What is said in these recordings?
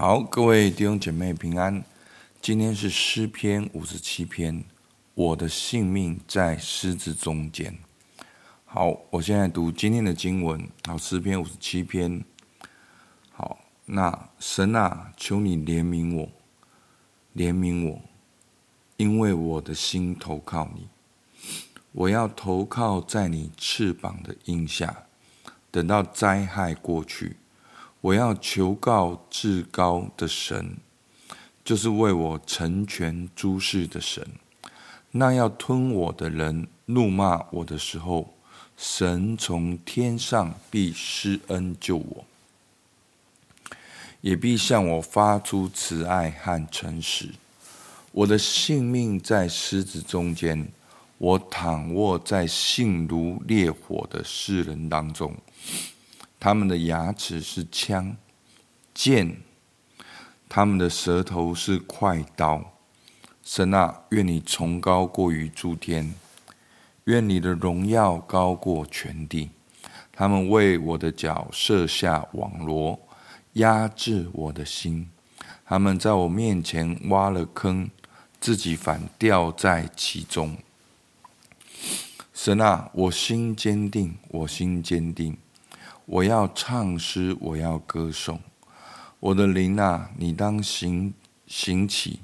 好，各位弟兄姐妹平安。今天是诗篇五十七篇，我的性命在狮子中间。好，我现在读今天的经文。好，诗篇五十七篇。好，那神啊，求你怜悯我，怜悯我，因为我的心投靠你。我要投靠在你翅膀的荫下，等到灾害过去。我要求告至高的神，就是为我成全诸事的神。那要吞我的人怒骂我的时候，神从天上必施恩救我，也必向我发出慈爱和诚实。我的性命在狮子中间，我躺卧在性如烈火的世人当中。他们的牙齿是枪、剑，他们的舌头是快刀。神啊，愿你崇高过于诸天，愿你的荣耀高过全地。他们为我的脚设下网罗，压制我的心。他们在我面前挖了坑，自己反掉在其中。神啊，我心坚定，我心坚定。我要唱诗，我要歌颂，我的灵啊，你当行行起；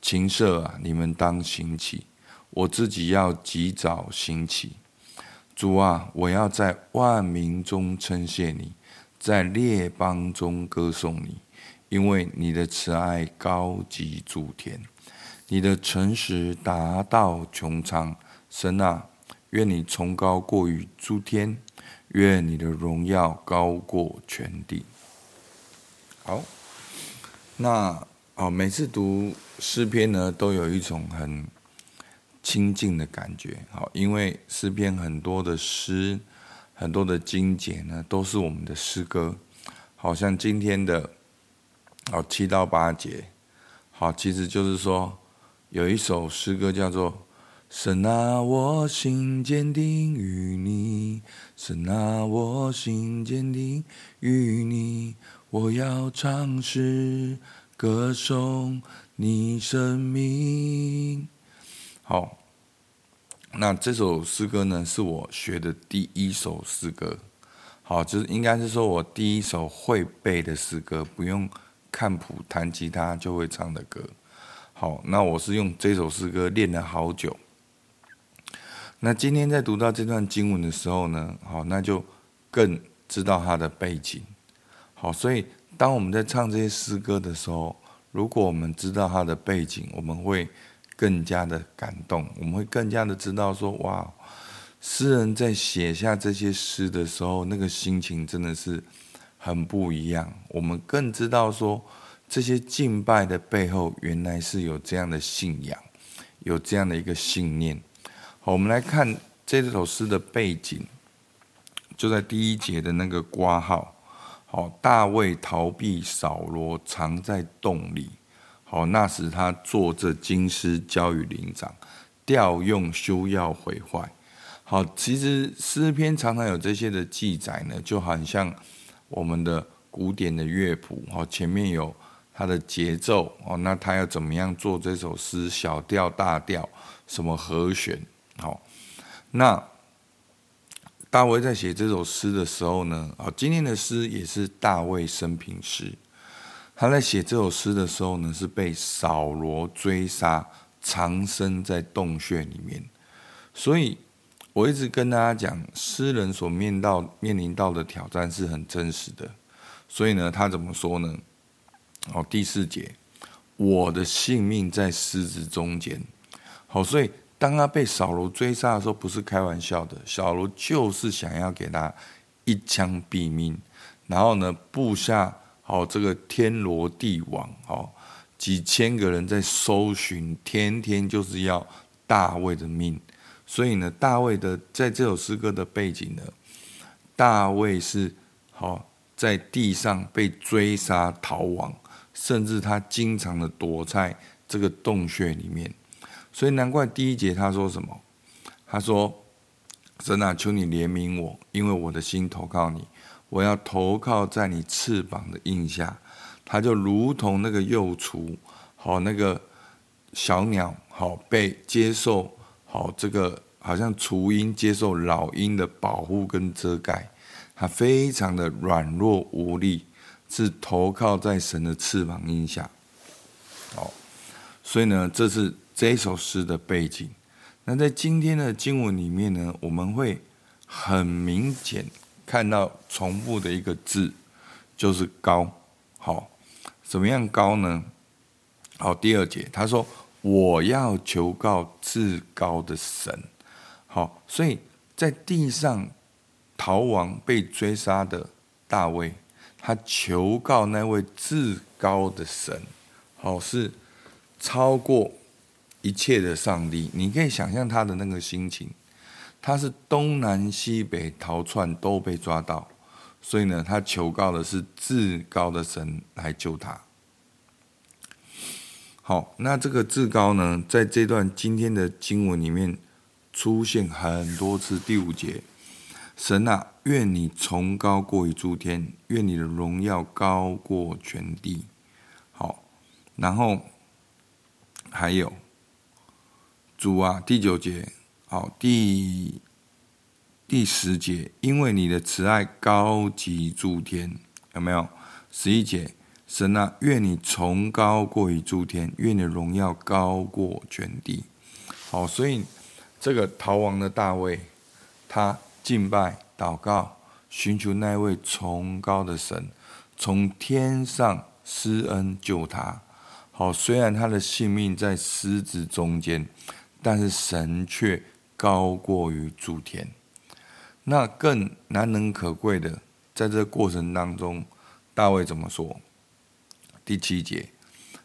琴瑟啊，你们当行起。我自己要及早行起。主啊，我要在万民中称谢你，在列邦中歌颂你，因为你的慈爱高及诸天，你的诚实达到穹苍。神啊，愿你崇高过于诸天。愿你的荣耀高过全地。好，那哦，每次读诗篇呢，都有一种很亲近的感觉。好，因为诗篇很多的诗，很多的经简呢，都是我们的诗歌。好像今天的哦七到八节，好，其实就是说有一首诗歌叫做。神啊，我心坚定于你；神啊，我心坚定于你。我要唱诗歌颂你生命。好，那这首诗歌呢，是我学的第一首诗歌。好，就是应该是说我第一首会背的诗歌，不用看谱弹吉他就会唱的歌。好，那我是用这首诗歌练了好久。那今天在读到这段经文的时候呢，好，那就更知道它的背景。好，所以当我们在唱这些诗歌的时候，如果我们知道它的背景，我们会更加的感动，我们会更加的知道说，哇，诗人在写下这些诗的时候，那个心情真的是很不一样。我们更知道说，这些敬拜的背后，原来是有这样的信仰，有这样的一个信念。好，我们来看这首诗的背景，就在第一节的那个括号。好，大卫逃避扫罗，藏在洞里。好，那时他坐着经师交与灵长，调用修要毁坏。好，其实诗篇常常有这些的记载呢，就好像我们的古典的乐谱。好，前面有它的节奏。哦，那他要怎么样做这首诗？小调、大调，什么和弦？好，那大卫在写这首诗的时候呢，啊，今天的诗也是大卫生平诗。他在写这首诗的时候呢，是被扫罗追杀，藏身在洞穴里面。所以我一直跟大家讲，诗人所面到面临到的挑战是很真实的。所以呢，他怎么说呢？哦，第四节，我的性命在狮子中间。好，所以。当他被扫罗追杀的时候，不是开玩笑的，扫罗就是想要给他一枪毙命。然后呢，布下好这个天罗地网，哦几千个人在搜寻，天天就是要大卫的命。所以呢，大卫的在这首诗歌的背景呢，大卫是好在地上被追杀逃亡，甚至他经常的躲在这个洞穴里面。所以难怪第一节他说什么？他说：“神啊，求你怜悯我，因为我的心投靠你。我要投靠在你翅膀的荫下，他就如同那个幼雏，好那个小鸟，好被接受，好这个好像雏鹰接受老鹰的保护跟遮盖，他非常的软弱无力，是投靠在神的翅膀荫下。好，所以呢，这是这首诗的背景。那在今天的经文里面呢，我们会很明显看到重复的一个字，就是高。好。怎么样高呢？好，第二节他说：“我要求告至高的神。”好，所以在地上逃亡被追杀的大卫，他求告那位至高的神，好，是超过一切的上帝。你可以想象他的那个心情，他是东南西北逃窜都被抓到。所以呢，他求告的是至高的神来救他。好，那这个至高呢，在这段今天的经文里面出现很多次。第五节，神啊，愿你崇高过于诸天，愿你的荣耀高过全地。好，然后还有主啊，第九节，好，第。第十节，因为你的慈爱高及诸天，有没有？十一节，神啊，愿你崇高过于诸天，愿你的荣耀高过全地。好，所以这个逃亡的大卫，他敬拜、祷告，寻求那位崇高的神，从天上施恩救他。好，虽然他的性命在狮子中间，但是神却高过于诸天。那更难能可贵的，在这过程当中，大卫怎么说？第七节，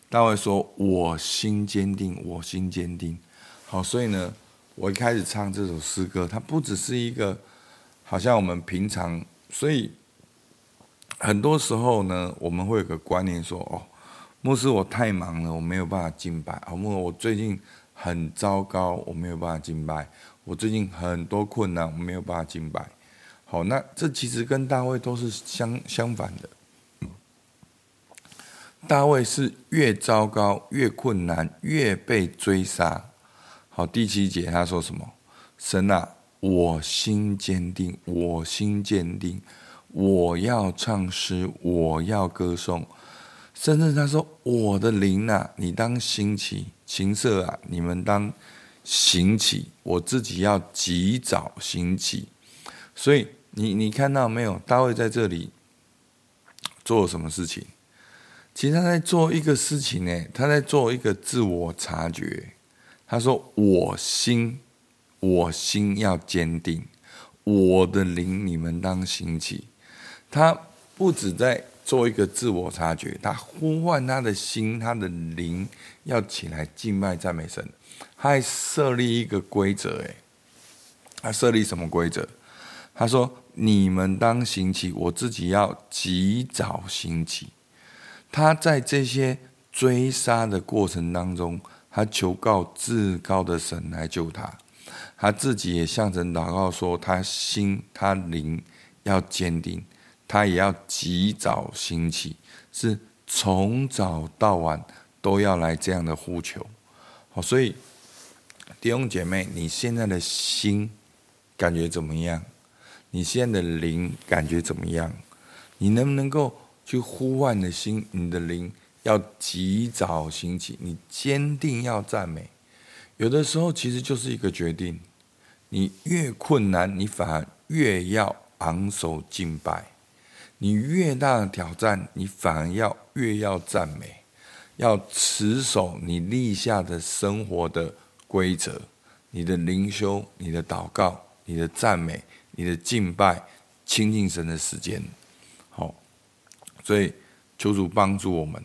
大卫说：“我心坚定，我心坚定。”好，所以呢，我一开始唱这首诗歌，它不只是一个，好像我们平常，所以很多时候呢，我们会有个观念说：“哦，牧师，我太忙了，我没有办法敬拜。”哦，牧师，我最近很糟糕，我没有办法敬拜。我最近很多困难，我没有办法敬拜。好，那这其实跟大卫都是相相反的。大卫是越糟糕、越困难、越被追杀。好，第七节他说什么？神啊，我心坚定，我心坚定，我要唱诗，我要歌颂。甚至他说：“我的灵啊，你当兴起；琴瑟啊，你们当。”兴起，我自己要及早兴起。所以你你看到没有？大卫在这里做什么事情？其实他在做一个事情呢，他在做一个自我察觉。他说：“我心，我心要坚定，我的灵你们当兴起。”他不止在做一个自我察觉，他呼唤他的心，他的灵要起来敬拜赞美神。他还设立一个规则，哎，他设立什么规则？他说：“你们当兴起，我自己要及早兴起。”他在这些追杀的过程当中，他求告至高的神来救他。他自己也向神祷告说：“他心、他灵要坚定，他也要及早兴起，是从早到晚都要来这样的呼求。”好，所以。弟兄姐妹，你现在的心感觉怎么样？你现在的灵感觉怎么样？你能不能够去呼唤的心？你的灵要及早兴起，你坚定要赞美。有的时候其实就是一个决定，你越困难，你反而越要昂首敬拜；你越大的挑战，你反而要越要赞美，要持守你立下的生活的。规则，你的灵修、你的祷告、你的赞美、你的敬拜、亲近神的时间，好，所以求主帮助我们。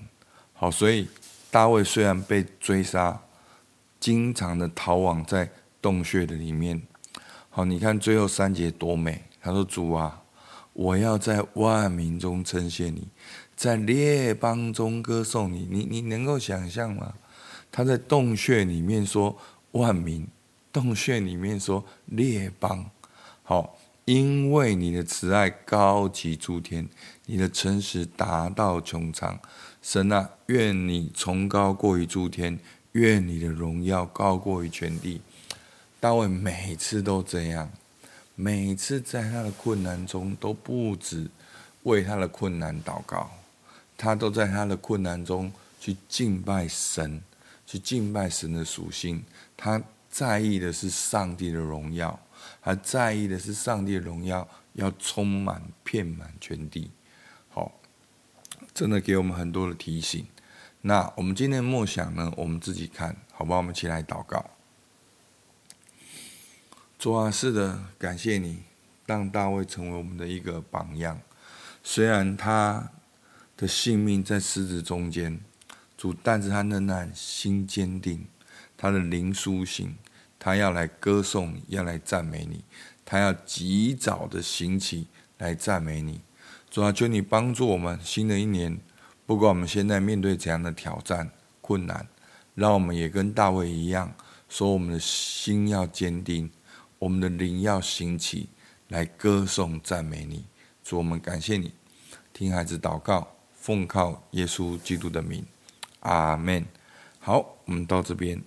好，所以大卫虽然被追杀，经常的逃亡在洞穴的里面。好，你看最后三节多美。他说：“主啊，我要在万民中称谢你，在列邦中歌颂你。你你能够想象吗？他在洞穴里面说。万民洞穴里面说列邦，好，因为你的慈爱高及诸天，你的诚实达到穹苍。神啊，愿你崇高过于诸天，愿你的荣耀高过于全地。大卫每次都这样，每次在他的困难中都不止为他的困难祷告，他都在他的困难中去敬拜神，去敬拜神的属性。他在意的是上帝的荣耀，他在意的是上帝的荣耀要充满遍满全地。好，真的给我们很多的提醒。那我们今天的默想呢？我们自己看好吧。我们起来祷告。主啊，是的，感谢你让大卫成为我们的一个榜样。虽然他的性命在狮子中间，主，但是他仍然心坚定，他的灵苏醒，他要来歌颂，要来赞美你，他要及早的行起来赞美你。主啊，求你帮助我们，新的一年，不管我们现在面对怎样的挑战、困难，让我们也跟大卫一样，说我们的心要坚定。我们的灵要兴起，来歌颂赞美你。主，我们感谢你，听孩子祷告，奉靠耶稣基督的名，阿门。好，我们到这边。